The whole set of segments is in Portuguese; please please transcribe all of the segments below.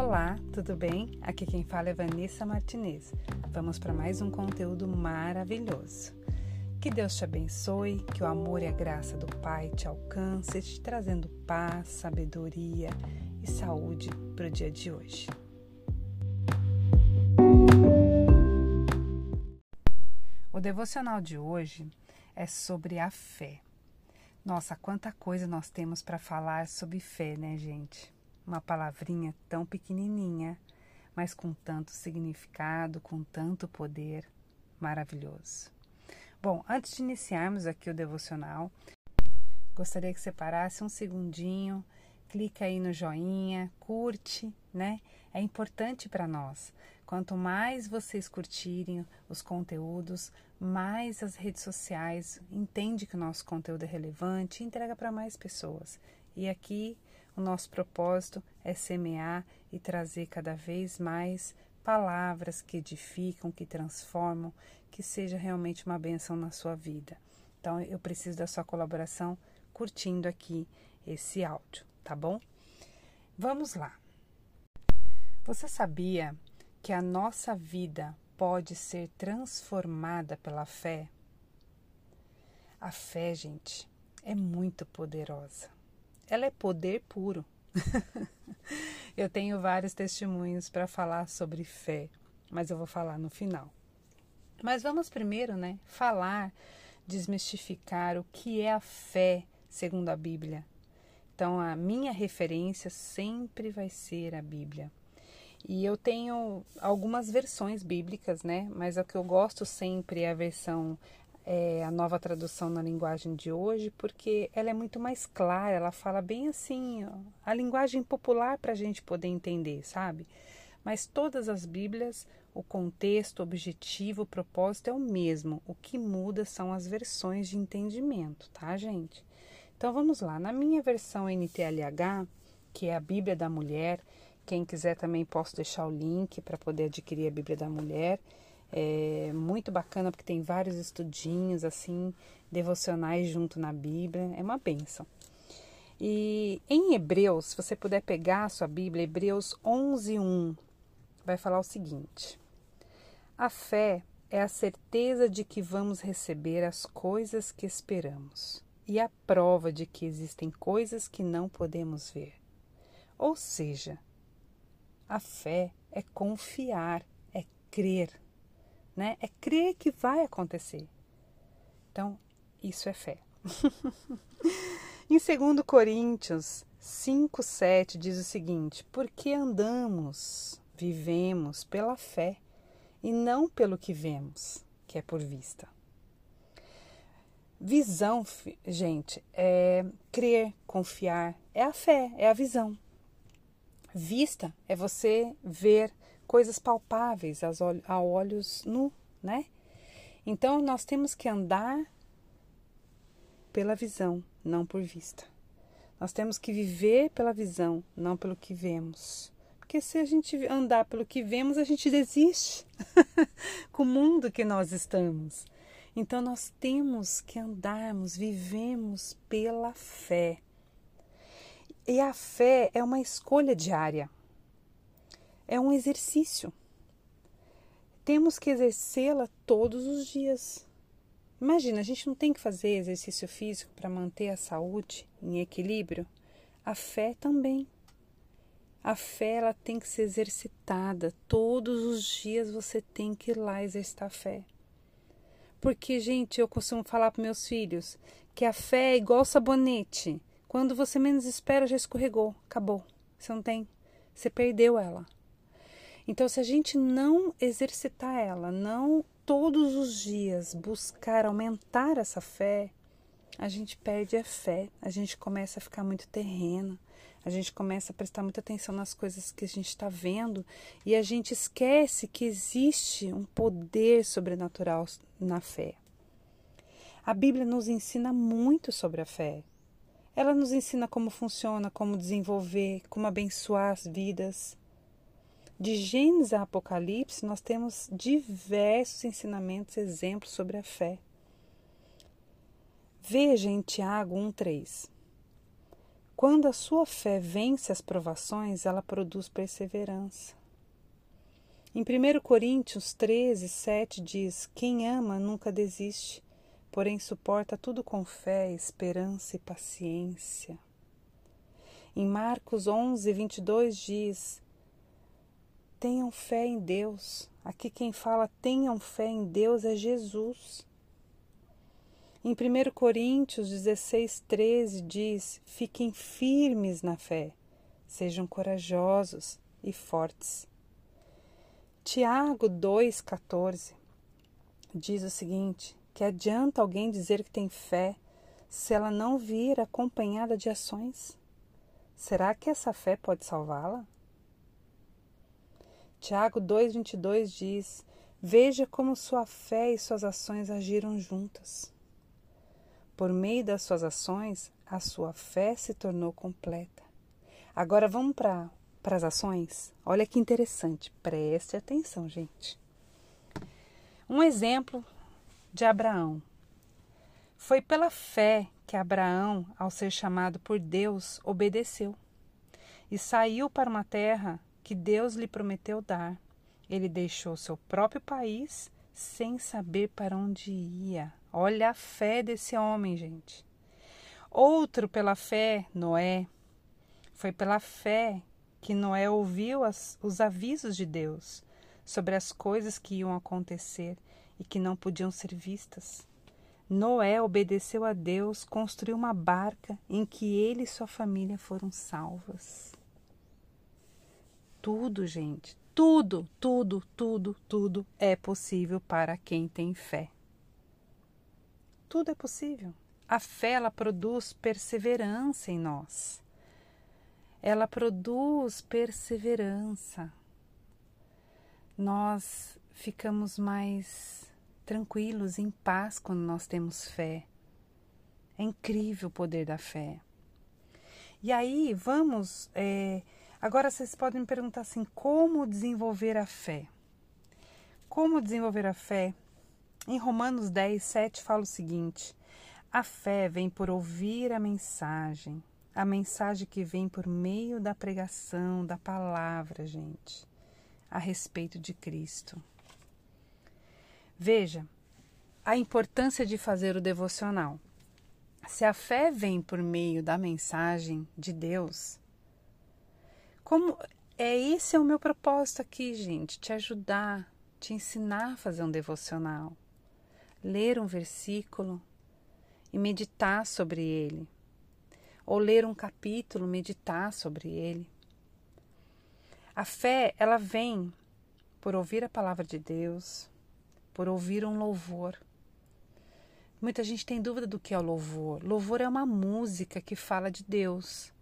Olá, tudo bem? Aqui quem fala é Vanessa Martinez. Vamos para mais um conteúdo maravilhoso. Que Deus te abençoe, que o amor e a graça do Pai te alcance, te trazendo paz, sabedoria e saúde para o dia de hoje. O devocional de hoje é sobre a fé. Nossa, quanta coisa nós temos para falar sobre fé, né, gente? Uma palavrinha tão pequenininha, mas com tanto significado, com tanto poder maravilhoso. Bom, antes de iniciarmos aqui o devocional, gostaria que você parasse um segundinho, clica aí no joinha, curte, né? É importante para nós. Quanto mais vocês curtirem os conteúdos, mais as redes sociais entende que o nosso conteúdo é relevante e entrega para mais pessoas. E aqui o nosso propósito é semear e trazer cada vez mais palavras que edificam, que transformam, que seja realmente uma benção na sua vida. Então eu preciso da sua colaboração curtindo aqui esse áudio, tá bom? Vamos lá. Você sabia que a nossa vida pode ser transformada pela fé? A fé, gente, é muito poderosa ela é poder puro. eu tenho vários testemunhos para falar sobre fé, mas eu vou falar no final. Mas vamos primeiro, né, falar, desmistificar o que é a fé segundo a Bíblia. Então, a minha referência sempre vai ser a Bíblia. E eu tenho algumas versões bíblicas, né? Mas a que eu gosto sempre é a versão é, a nova tradução na linguagem de hoje, porque ela é muito mais clara, ela fala bem assim, ó, a linguagem popular para a gente poder entender, sabe? Mas todas as Bíblias, o contexto, o objetivo, o propósito é o mesmo. O que muda são as versões de entendimento, tá, gente? Então vamos lá. Na minha versão NTLH, que é a Bíblia da Mulher, quem quiser também posso deixar o link para poder adquirir a Bíblia da Mulher. É muito bacana porque tem vários estudinhos assim, devocionais junto na Bíblia. É uma benção. E em Hebreus, se você puder pegar a sua Bíblia, Hebreus 11:1, vai falar o seguinte: A fé é a certeza de que vamos receber as coisas que esperamos e a prova de que existem coisas que não podemos ver. Ou seja, a fé é confiar, é crer né? É crer que vai acontecer. Então, isso é fé. em 2 Coríntios 5, 7 diz o seguinte: Porque andamos, vivemos pela fé e não pelo que vemos, que é por vista. Visão, gente, é crer, confiar, é a fé, é a visão. Vista é você ver, coisas palpáveis a olhos nu, né? Então nós temos que andar pela visão, não por vista. Nós temos que viver pela visão, não pelo que vemos. Porque se a gente andar pelo que vemos, a gente desiste com o mundo que nós estamos. Então nós temos que andarmos, vivemos pela fé. E a fé é uma escolha diária é um exercício. Temos que exercê-la todos os dias. Imagina, a gente não tem que fazer exercício físico para manter a saúde em equilíbrio? A fé também. A fé ela tem que ser exercitada. Todos os dias você tem que ir lá exercitar a fé. Porque, gente, eu costumo falar para meus filhos que a fé é igual sabonete. Quando você menos espera, já escorregou, acabou. Você não tem, você perdeu ela. Então, se a gente não exercitar ela, não todos os dias buscar aumentar essa fé, a gente perde a fé, a gente começa a ficar muito terreno, a gente começa a prestar muita atenção nas coisas que a gente está vendo e a gente esquece que existe um poder sobrenatural na fé. A Bíblia nos ensina muito sobre a fé. Ela nos ensina como funciona, como desenvolver, como abençoar as vidas. De Gênesis a Apocalipse, nós temos diversos ensinamentos, exemplos sobre a fé. Veja em Tiago 1,3. Quando a sua fé vence as provações, ela produz perseverança. Em 1 Coríntios 13, 7 diz: Quem ama nunca desiste, porém suporta tudo com fé, esperança e paciência. Em Marcos 11, 22 diz: Tenham fé em Deus. Aqui quem fala tenham fé em Deus é Jesus. Em 1 Coríntios 16, 13 diz: Fiquem firmes na fé, sejam corajosos e fortes. Tiago 2,14 diz o seguinte: que adianta alguém dizer que tem fé se ela não vir acompanhada de ações? Será que essa fé pode salvá-la? Tiago 2,22 diz: Veja como sua fé e suas ações agiram juntas. Por meio das suas ações, a sua fé se tornou completa. Agora vamos para as ações? Olha que interessante, preste atenção, gente. Um exemplo de Abraão. Foi pela fé que Abraão, ao ser chamado por Deus, obedeceu e saiu para uma terra que Deus lhe prometeu dar. Ele deixou seu próprio país sem saber para onde ia. Olha a fé desse homem, gente. Outro pela fé, Noé. Foi pela fé que Noé ouviu as, os avisos de Deus sobre as coisas que iam acontecer e que não podiam ser vistas. Noé obedeceu a Deus, construiu uma barca em que ele e sua família foram salvas. Tudo, gente, tudo, tudo, tudo, tudo é possível para quem tem fé. Tudo é possível. A fé ela produz perseverança em nós. Ela produz perseverança. Nós ficamos mais tranquilos, em paz quando nós temos fé. É incrível o poder da fé. E aí, vamos. É, agora vocês podem me perguntar assim: como desenvolver a fé? Como desenvolver a fé? Em Romanos 10, 7 fala o seguinte: A fé vem por ouvir a mensagem, a mensagem que vem por meio da pregação da palavra, gente, a respeito de Cristo. Veja a importância de fazer o devocional. Se a fé vem por meio da mensagem de Deus, como é esse é o meu propósito aqui, gente, te ajudar, te ensinar a fazer um devocional ler um versículo e meditar sobre ele, ou ler um capítulo, meditar sobre ele. A fé, ela vem por ouvir a palavra de Deus, por ouvir um louvor. Muita gente tem dúvida do que é o louvor. Louvor é uma música que fala de Deus.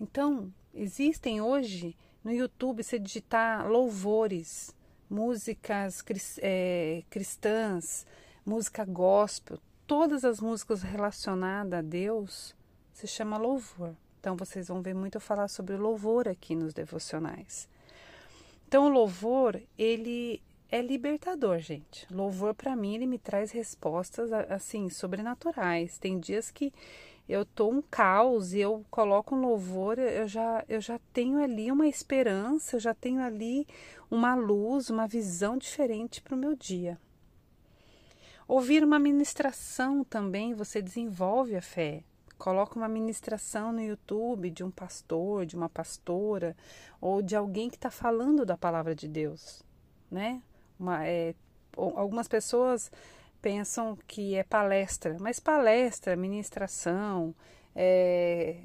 Então, existem hoje no YouTube, se digitar louvores, músicas é, cristãs, música gospel, todas as músicas relacionadas a Deus se chama louvor. Então vocês vão ver muito eu falar sobre louvor aqui nos devocionais. Então o louvor, ele é libertador, gente. Louvor para mim, ele me traz respostas assim sobrenaturais. Tem dias que eu tô um caos e eu coloco um louvor, eu já, eu já tenho ali uma esperança, eu já tenho ali uma luz, uma visão diferente para o meu dia. Ouvir uma ministração também, você desenvolve a fé. Coloca uma ministração no YouTube de um pastor, de uma pastora, ou de alguém que está falando da palavra de Deus, né? Uma, é, algumas pessoas pensam que é palestra, mas palestra, ministração, é,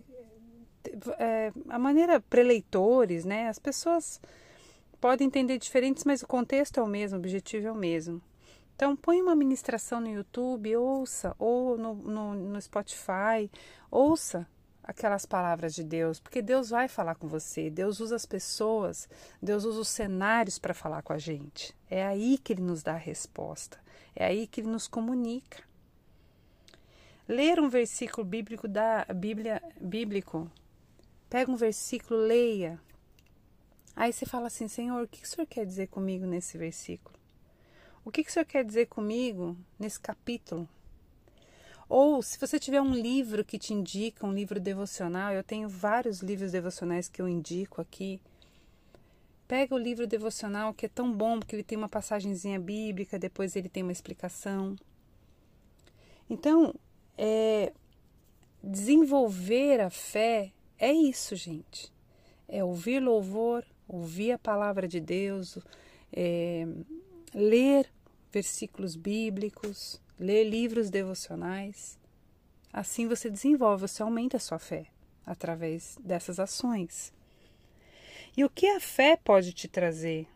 é, a maneira preleitores, né? As pessoas podem entender diferentes, mas o contexto é o mesmo, o objetivo é o mesmo. Então põe uma ministração no YouTube, ouça, ou no, no, no Spotify, ouça aquelas palavras de Deus, porque Deus vai falar com você, Deus usa as pessoas, Deus usa os cenários para falar com a gente. É aí que Ele nos dá a resposta. É aí que ele nos comunica. Ler um versículo bíblico da Bíblia bíblico. Pega um versículo, leia. Aí você fala assim, Senhor, o que o Senhor quer dizer comigo nesse versículo? O que o Senhor quer dizer comigo nesse capítulo? Ou se você tiver um livro que te indica, um livro devocional, eu tenho vários livros devocionais que eu indico aqui. Pega o livro devocional que é tão bom porque ele tem uma passagenzinha bíblica, depois ele tem uma explicação. Então, é, desenvolver a fé é isso, gente. É ouvir louvor, ouvir a palavra de Deus, é, ler versículos bíblicos, ler livros devocionais. Assim você desenvolve, você aumenta a sua fé através dessas ações. E o que a fé pode te trazer?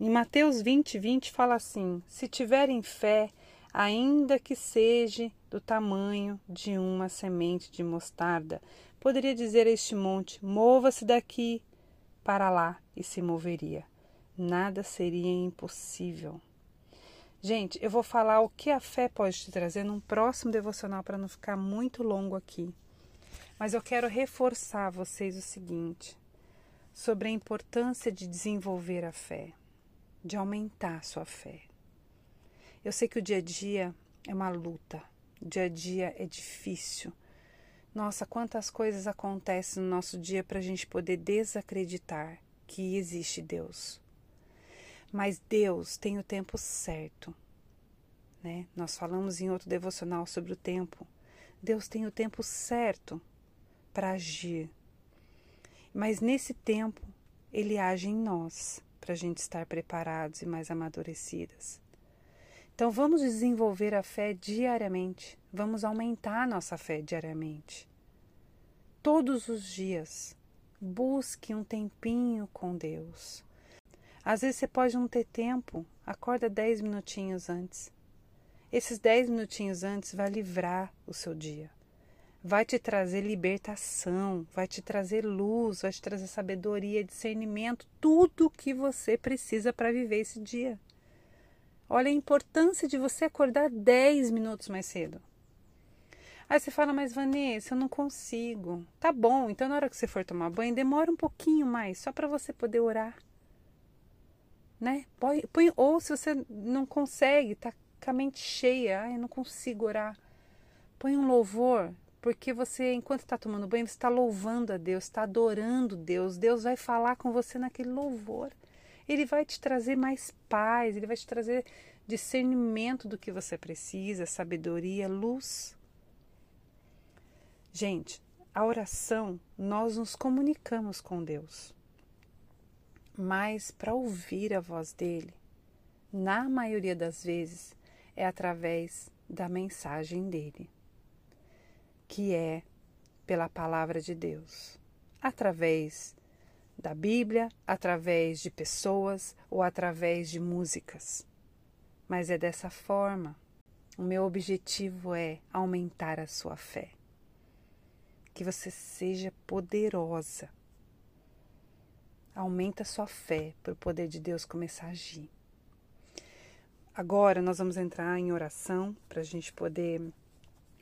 Em Mateus 20, 20 fala assim: Se tiverem fé, ainda que seja do tamanho de uma semente de mostarda, poderia dizer a este monte: Mova-se daqui para lá, e se moveria. Nada seria impossível. Gente, eu vou falar o que a fé pode te trazer num próximo devocional para não ficar muito longo aqui. Mas eu quero reforçar vocês o seguinte: sobre a importância de desenvolver a fé, de aumentar sua fé. Eu sei que o dia a dia é uma luta, o dia a dia é difícil. Nossa, quantas coisas acontecem no nosso dia para a gente poder desacreditar que existe Deus. Mas Deus tem o tempo certo. Né? Nós falamos em outro devocional sobre o tempo. Deus tem o tempo certo para agir. Mas nesse tempo, Ele age em nós para a gente estar preparados e mais amadurecidas. Então vamos desenvolver a fé diariamente, vamos aumentar a nossa fé diariamente. Todos os dias, busque um tempinho com Deus. Às vezes você pode não ter tempo, acorda 10 minutinhos antes. Esses 10 minutinhos antes vai livrar o seu dia. Vai te trazer libertação, vai te trazer luz, vai te trazer sabedoria, discernimento, tudo o que você precisa para viver esse dia. Olha a importância de você acordar 10 minutos mais cedo. Aí você fala, mas Vanessa, eu não consigo. Tá bom, então na hora que você for tomar banho, demora um pouquinho mais, só para você poder orar né? Põe, ou se você não consegue, tá com a mente cheia, ah, eu não consigo orar, põe um louvor, porque você, enquanto está tomando banho, você está louvando a Deus, está adorando Deus. Deus vai falar com você naquele louvor. Ele vai te trazer mais paz, ele vai te trazer discernimento do que você precisa, sabedoria, luz. Gente, a oração, nós nos comunicamos com Deus mas para ouvir a voz dele, na maioria das vezes, é através da mensagem dele, que é pela palavra de Deus, através da Bíblia, através de pessoas ou através de músicas. Mas é dessa forma. O meu objetivo é aumentar a sua fé. Que você seja poderosa aumenta a sua fé para o poder de Deus começar a agir. Agora nós vamos entrar em oração para a gente poder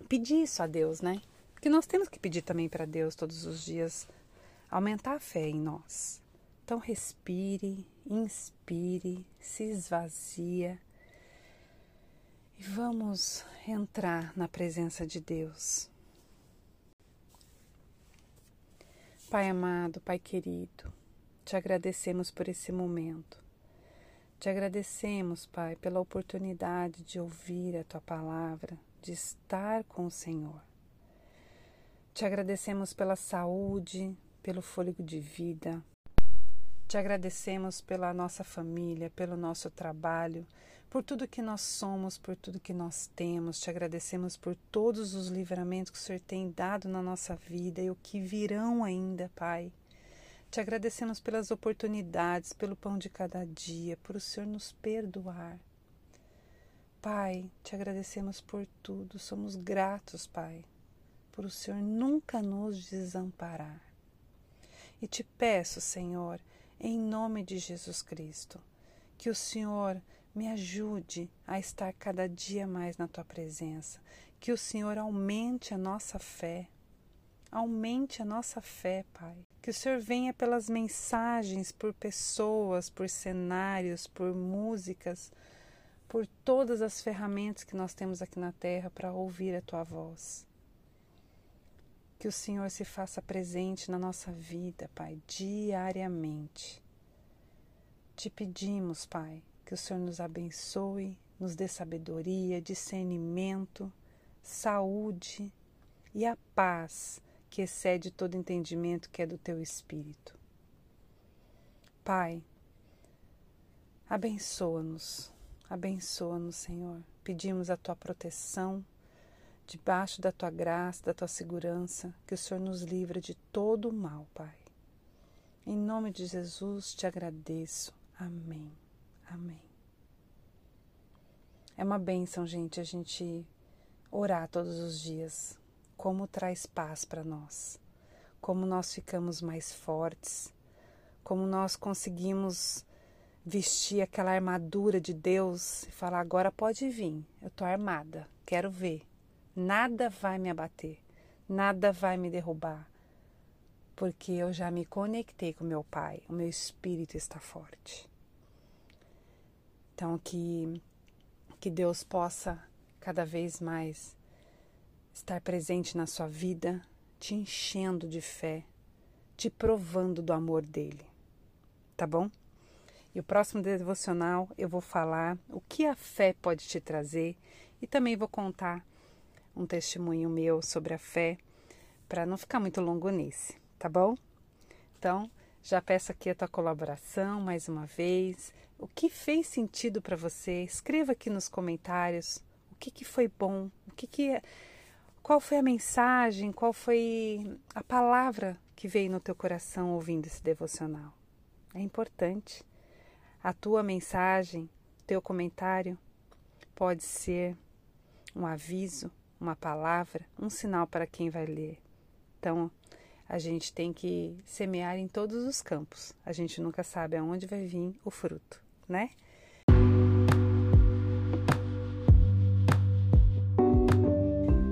pedir isso a Deus, né? Porque nós temos que pedir também para Deus todos os dias aumentar a fé em nós. Então respire, inspire, se esvazia e vamos entrar na presença de Deus. Pai amado, Pai querido, te agradecemos por esse momento. Te agradecemos, Pai, pela oportunidade de ouvir a tua palavra, de estar com o Senhor. Te agradecemos pela saúde, pelo fôlego de vida. Te agradecemos pela nossa família, pelo nosso trabalho, por tudo que nós somos, por tudo que nós temos. Te agradecemos por todos os livramentos que o Senhor tem dado na nossa vida e o que virão ainda, Pai. Te agradecemos pelas oportunidades, pelo pão de cada dia, por o Senhor nos perdoar. Pai, te agradecemos por tudo, somos gratos, Pai, por o Senhor nunca nos desamparar. E te peço, Senhor, em nome de Jesus Cristo, que o Senhor me ajude a estar cada dia mais na tua presença, que o Senhor aumente a nossa fé, aumente a nossa fé, Pai. Que o Senhor venha pelas mensagens, por pessoas, por cenários, por músicas, por todas as ferramentas que nós temos aqui na terra para ouvir a tua voz. Que o Senhor se faça presente na nossa vida, Pai, diariamente. Te pedimos, Pai, que o Senhor nos abençoe, nos dê sabedoria, discernimento, saúde e a paz que excede todo entendimento que é do teu espírito. Pai, abençoa-nos, abençoa-nos, Senhor. Pedimos a tua proteção debaixo da tua graça, da tua segurança, que o Senhor nos livra de todo o mal, Pai. Em nome de Jesus te agradeço. Amém. Amém. É uma bênção, gente, a gente orar todos os dias. Como traz paz para nós. Como nós ficamos mais fortes. Como nós conseguimos vestir aquela armadura de Deus e falar: agora pode vir, eu tô armada, quero ver. Nada vai me abater, nada vai me derrubar, porque eu já me conectei com meu Pai, o meu espírito está forte. Então, que, que Deus possa cada vez mais estar presente na sua vida, te enchendo de fé, te provando do amor dele. Tá bom? E o próximo devocional eu vou falar o que a fé pode te trazer e também vou contar um testemunho meu sobre a fé, para não ficar muito longo nesse, tá bom? Então, já peço aqui a tua colaboração mais uma vez. O que fez sentido para você? Escreva aqui nos comentários o que, que foi bom, o que, que qual foi a mensagem, qual foi a palavra que veio no teu coração ouvindo esse devocional. É importante. A tua mensagem, teu comentário pode ser um aviso, uma palavra, um sinal para quem vai ler. Então, a gente tem que semear em todos os campos. A gente nunca sabe aonde vai vir o fruto, né?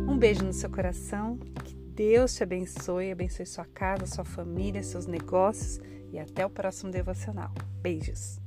Um beijo no seu coração. Que Deus te abençoe, abençoe sua casa, sua família, seus negócios e até o próximo devocional. Beijos.